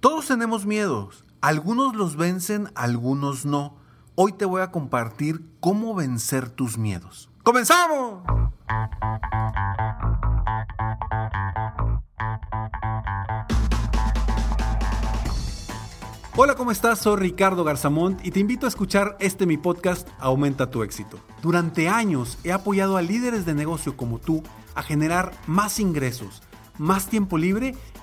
Todos tenemos miedos. Algunos los vencen, algunos no. Hoy te voy a compartir cómo vencer tus miedos. ¡Comenzamos! Hola, ¿cómo estás? Soy Ricardo Garzamont y te invito a escuchar este mi podcast Aumenta tu éxito. Durante años he apoyado a líderes de negocio como tú a generar más ingresos, más tiempo libre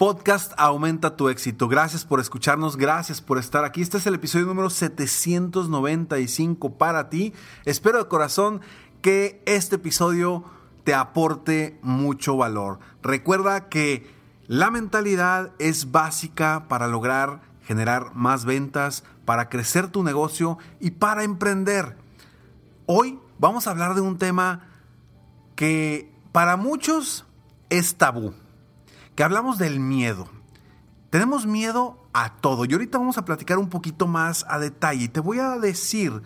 podcast Aumenta tu éxito. Gracias por escucharnos, gracias por estar aquí. Este es el episodio número 795 para ti. Espero de corazón que este episodio te aporte mucho valor. Recuerda que la mentalidad es básica para lograr generar más ventas, para crecer tu negocio y para emprender. Hoy vamos a hablar de un tema que para muchos es tabú, que hablamos del miedo. Tenemos miedo a todo y ahorita vamos a platicar un poquito más a detalle. Te voy a decir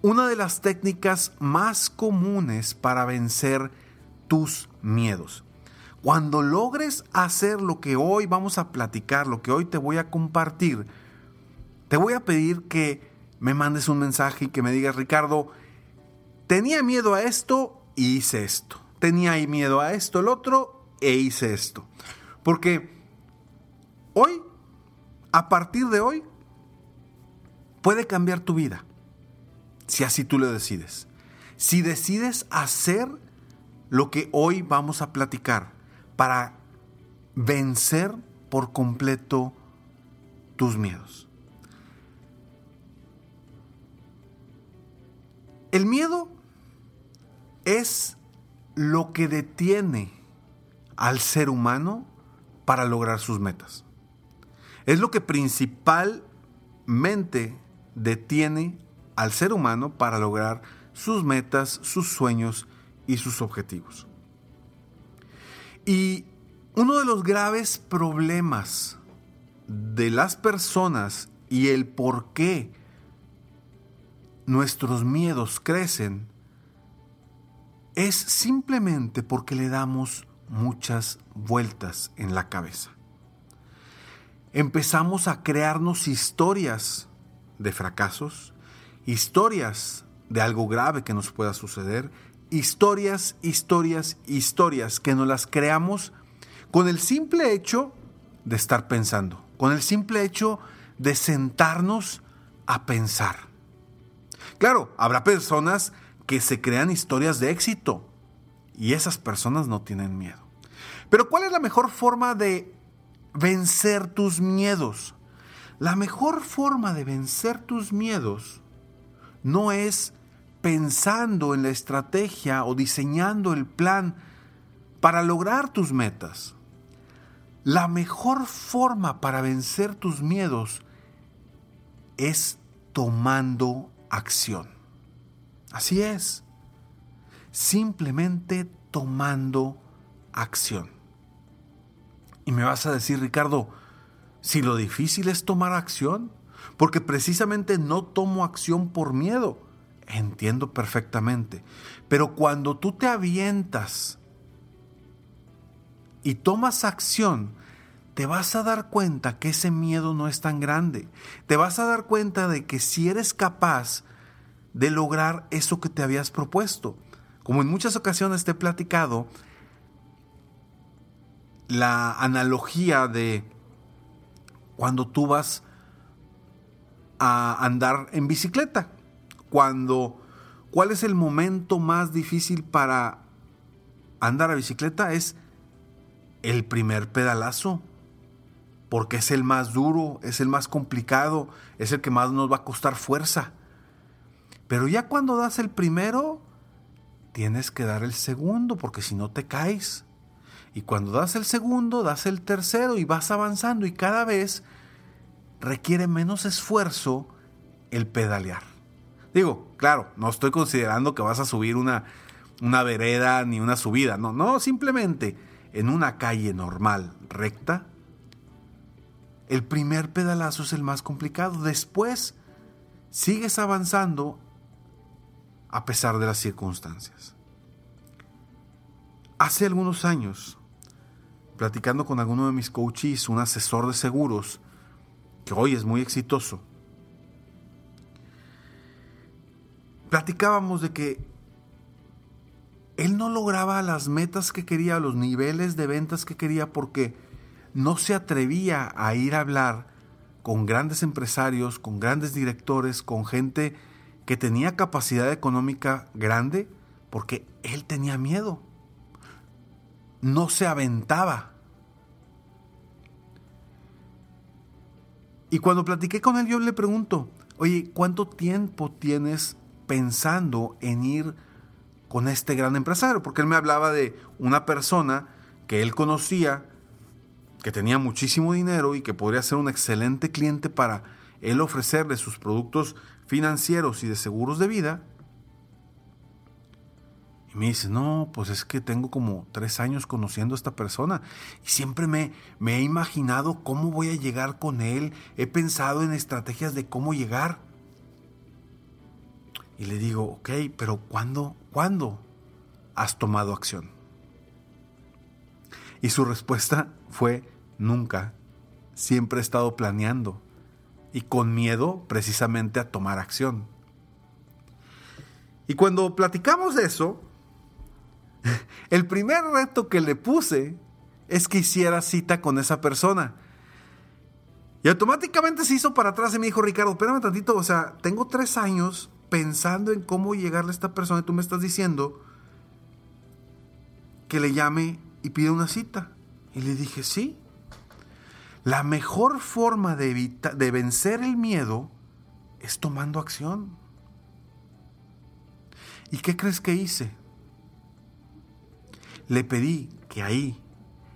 una de las técnicas más comunes para vencer tus miedos. Cuando logres hacer lo que hoy vamos a platicar, lo que hoy te voy a compartir, te voy a pedir que me mandes un mensaje y que me digas, Ricardo, tenía miedo a esto y hice esto. Tenía miedo a esto, el otro, e hice esto. Porque hoy, a partir de hoy, puede cambiar tu vida. Si así tú lo decides. Si decides hacer lo que hoy vamos a platicar para vencer por completo tus miedos. El miedo es lo que detiene al ser humano para lograr sus metas. Es lo que principalmente detiene al ser humano para lograr sus metas, sus sueños y sus objetivos. Y uno de los graves problemas de las personas y el por qué nuestros miedos crecen es simplemente porque le damos muchas vueltas en la cabeza. Empezamos a crearnos historias de fracasos, historias de algo grave que nos pueda suceder, historias, historias, historias que nos las creamos con el simple hecho de estar pensando, con el simple hecho de sentarnos a pensar. Claro, habrá personas que se crean historias de éxito. Y esas personas no tienen miedo. Pero ¿cuál es la mejor forma de vencer tus miedos? La mejor forma de vencer tus miedos no es pensando en la estrategia o diseñando el plan para lograr tus metas. La mejor forma para vencer tus miedos es tomando acción. Así es. Simplemente tomando acción. Y me vas a decir, Ricardo, si lo difícil es tomar acción, porque precisamente no tomo acción por miedo. Entiendo perfectamente. Pero cuando tú te avientas y tomas acción, te vas a dar cuenta que ese miedo no es tan grande. Te vas a dar cuenta de que si eres capaz de lograr eso que te habías propuesto. Como en muchas ocasiones te he platicado, la analogía de cuando tú vas a andar en bicicleta, cuando cuál es el momento más difícil para andar a bicicleta es el primer pedalazo, porque es el más duro, es el más complicado, es el que más nos va a costar fuerza. Pero ya cuando das el primero, tienes que dar el segundo, porque si no te caes. Y cuando das el segundo, das el tercero y vas avanzando y cada vez requiere menos esfuerzo el pedalear. Digo, claro, no estoy considerando que vas a subir una, una vereda ni una subida, no, no, simplemente en una calle normal, recta, el primer pedalazo es el más complicado. Después sigues avanzando a pesar de las circunstancias. Hace algunos años, platicando con alguno de mis coaches, un asesor de seguros, que hoy es muy exitoso, platicábamos de que él no lograba las metas que quería, los niveles de ventas que quería, porque no se atrevía a ir a hablar con grandes empresarios, con grandes directores, con gente que tenía capacidad económica grande, porque él tenía miedo. No se aventaba. Y cuando platiqué con él, yo le pregunto, oye, ¿cuánto tiempo tienes pensando en ir con este gran empresario? Porque él me hablaba de una persona que él conocía, que tenía muchísimo dinero y que podría ser un excelente cliente para él ofrecerle sus productos financieros y de seguros de vida. Y me dice, no, pues es que tengo como tres años conociendo a esta persona y siempre me, me he imaginado cómo voy a llegar con él, he pensado en estrategias de cómo llegar. Y le digo, ok, pero ¿cuándo, cuándo has tomado acción? Y su respuesta fue nunca. Siempre he estado planeando y con miedo precisamente a tomar acción. Y cuando platicamos de eso, el primer reto que le puse es que hiciera cita con esa persona. Y automáticamente se hizo para atrás y me dijo, Ricardo, espérame tantito, o sea, tengo tres años pensando en cómo llegarle a esta persona y tú me estás diciendo que le llame y pide una cita. Y le dije, sí. La mejor forma de, de vencer el miedo es tomando acción. ¿Y qué crees que hice? Le pedí que ahí,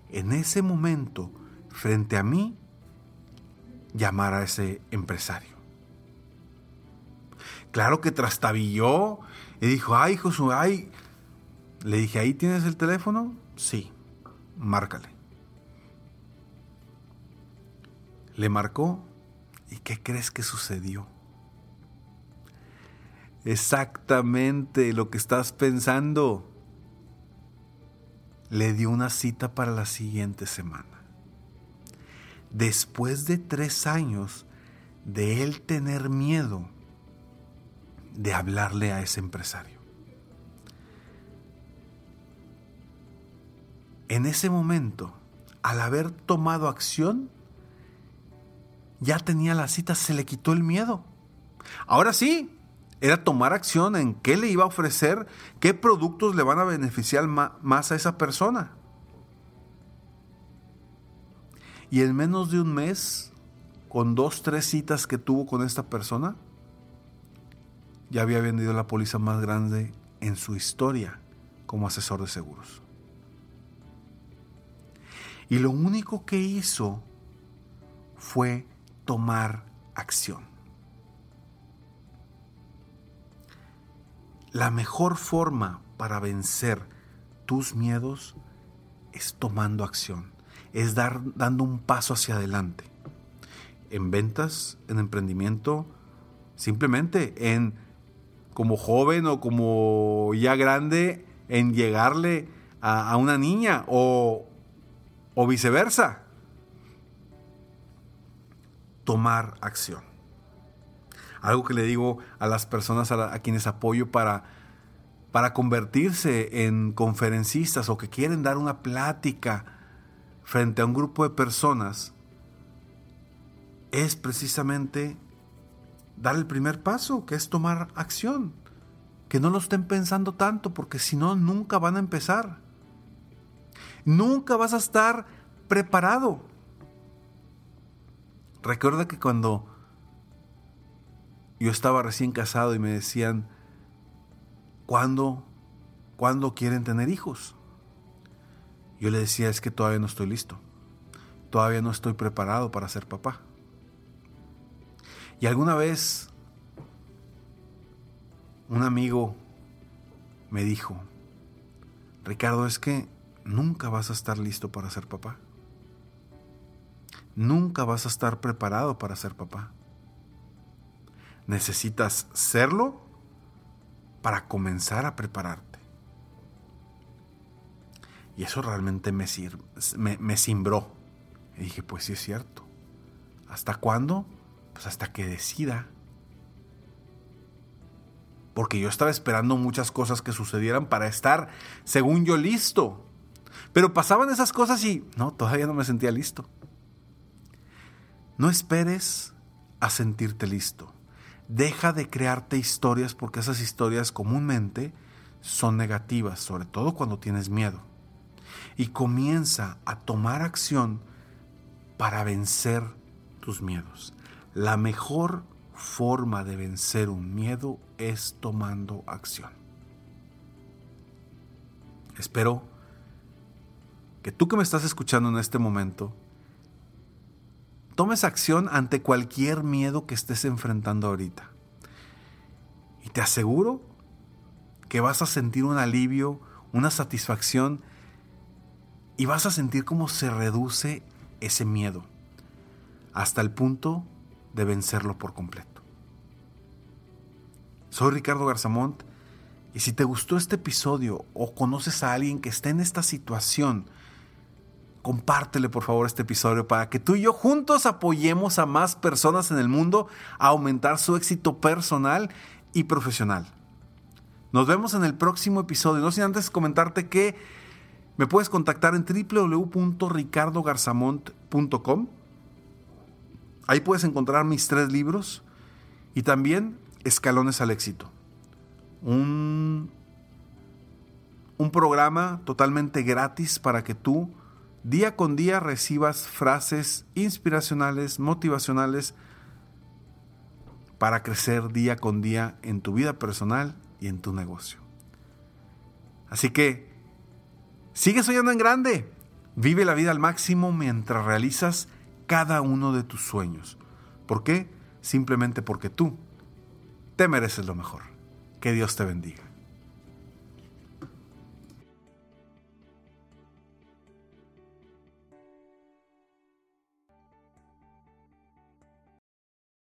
en ese momento, frente a mí, llamara a ese empresario. Claro que trastabilló y dijo, ay, Josué, ay. Le dije, ¿ahí tienes el teléfono? Sí, márcale. Le marcó y ¿qué crees que sucedió? Exactamente lo que estás pensando. Le dio una cita para la siguiente semana. Después de tres años de él tener miedo de hablarle a ese empresario. En ese momento, al haber tomado acción, ya tenía la cita, se le quitó el miedo. Ahora sí, era tomar acción en qué le iba a ofrecer, qué productos le van a beneficiar más a esa persona. Y en menos de un mes, con dos, tres citas que tuvo con esta persona, ya había vendido la póliza más grande en su historia como asesor de seguros. Y lo único que hizo fue tomar acción. La mejor forma para vencer tus miedos es tomando acción, es dar, dando un paso hacia adelante. En ventas, en emprendimiento, simplemente en como joven o como ya grande, en llegarle a, una niña o, o viceversa tomar acción. Algo que le digo a las personas a, quienes apoyo para, para convertirse en conferencistas o que quieren dar una plática frente a un grupo de personas es precisamente dar el primer paso, que es tomar acción. Que no lo estén pensando tanto, porque si no, nunca van a empezar. Nunca vas a estar preparado. Recuerda que cuando yo estaba recién casado y me decían, ¿cuándo, ¿cuándo quieren tener hijos? Yo le decía, es que todavía no estoy listo. Todavía no estoy preparado para ser papá. Y alguna vez un amigo me dijo, Ricardo, es que nunca vas a estar listo para ser papá. Nunca vas a estar preparado para ser papá. Necesitas serlo para comenzar a prepararte. Y eso realmente me, me, me cimbró. Y dije, pues sí es cierto. ¿Hasta cuándo? Pues hasta que decida. Porque yo estaba esperando muchas cosas que sucedieran para estar, según yo, listo. Pero pasaban esas cosas y no, todavía no me sentía listo. No esperes a sentirte listo. Deja de crearte historias porque esas historias comúnmente son negativas, sobre todo cuando tienes miedo. Y comienza a tomar acción para vencer tus miedos. La mejor forma de vencer un miedo es tomando acción. Espero que tú que me estás escuchando en este momento tomes acción ante cualquier miedo que estés enfrentando ahorita. Y te aseguro que vas a sentir un alivio, una satisfacción y vas a sentir cómo se reduce ese miedo hasta el punto de vencerlo por completo. Soy Ricardo Garzamont y si te gustó este episodio o conoces a alguien que esté en esta situación, compártele por favor este episodio para que tú y yo juntos apoyemos a más personas en el mundo a aumentar su éxito personal y profesional. Nos vemos en el próximo episodio. No sin antes comentarte que me puedes contactar en www.ricardogarzamont.com. Ahí puedes encontrar mis tres libros y también Escalones al Éxito. Un, un programa totalmente gratis para que tú día con día recibas frases inspiracionales, motivacionales, para crecer día con día en tu vida personal y en tu negocio. Así que, sigue soñando en grande, vive la vida al máximo mientras realizas cada uno de tus sueños. ¿Por qué? Simplemente porque tú te mereces lo mejor. Que Dios te bendiga.